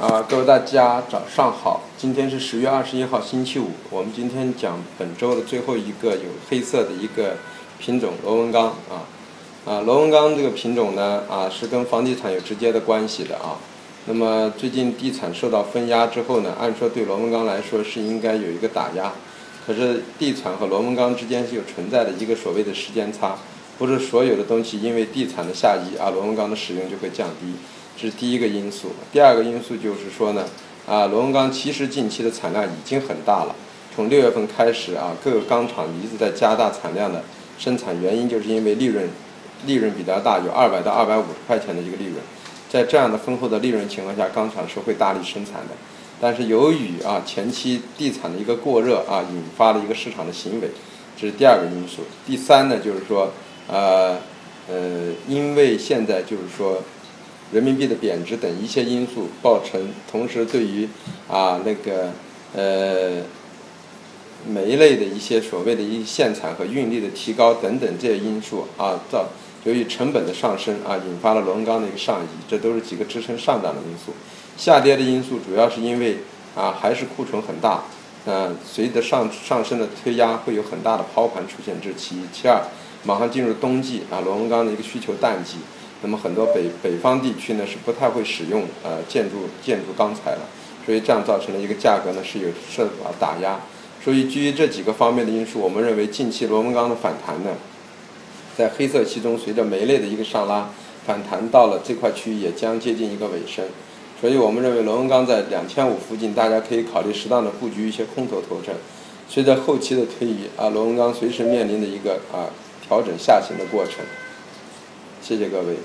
啊，各位大家早上好，今天是十月二十一号星期五，我们今天讲本周的最后一个有黑色的一个品种螺纹钢啊，啊，螺纹钢这个品种呢啊是跟房地产有直接的关系的啊，那么最近地产受到分压之后呢，按说对螺纹钢来说是应该有一个打压，可是地产和螺纹钢之间是有存在的一个所谓的时间差，不是所有的东西因为地产的下移啊，螺纹钢的使用就会降低。这是第一个因素，第二个因素就是说呢，啊，螺纹钢其实近期的产量已经很大了。从六月份开始啊，各个钢厂一直在加大产量的生产，原因就是因为利润，利润比较大，有二百到二百五十块钱的一个利润。在这样的丰厚的利润情况下，钢厂是会大力生产的。但是由于啊前期地产的一个过热啊，引发了一个市场的行为，这是第二个因素。第三呢，就是说，呃呃，因为现在就是说。人民币的贬值等一些因素造成，同时对于啊那个呃煤类的一些所谓的一限产和运力的提高等等这些因素啊，造由于成本的上升啊，引发了螺纹钢的一个上移，这都是几个支撑上涨的因素。下跌的因素主要是因为啊还是库存很大，嗯，随着上上升的推压会有很大的抛盘出现，这是其一。其二，马上进入冬季啊，螺纹钢的一个需求淡季。那么很多北北方地区呢是不太会使用呃建筑建筑钢材了，所以这样造成了一个价格呢是有受到打压。所以基于这几个方面的因素，我们认为近期螺纹钢的反弹呢，在黑色期中随着煤类的一个上拉，反弹到了这块区域也将接近一个尾声。所以我们认为螺纹钢在两千五附近，大家可以考虑适当的布局一些空头头寸。随着后期的推移啊，螺纹钢随时面临的一个啊调整下行的过程。谢谢各位。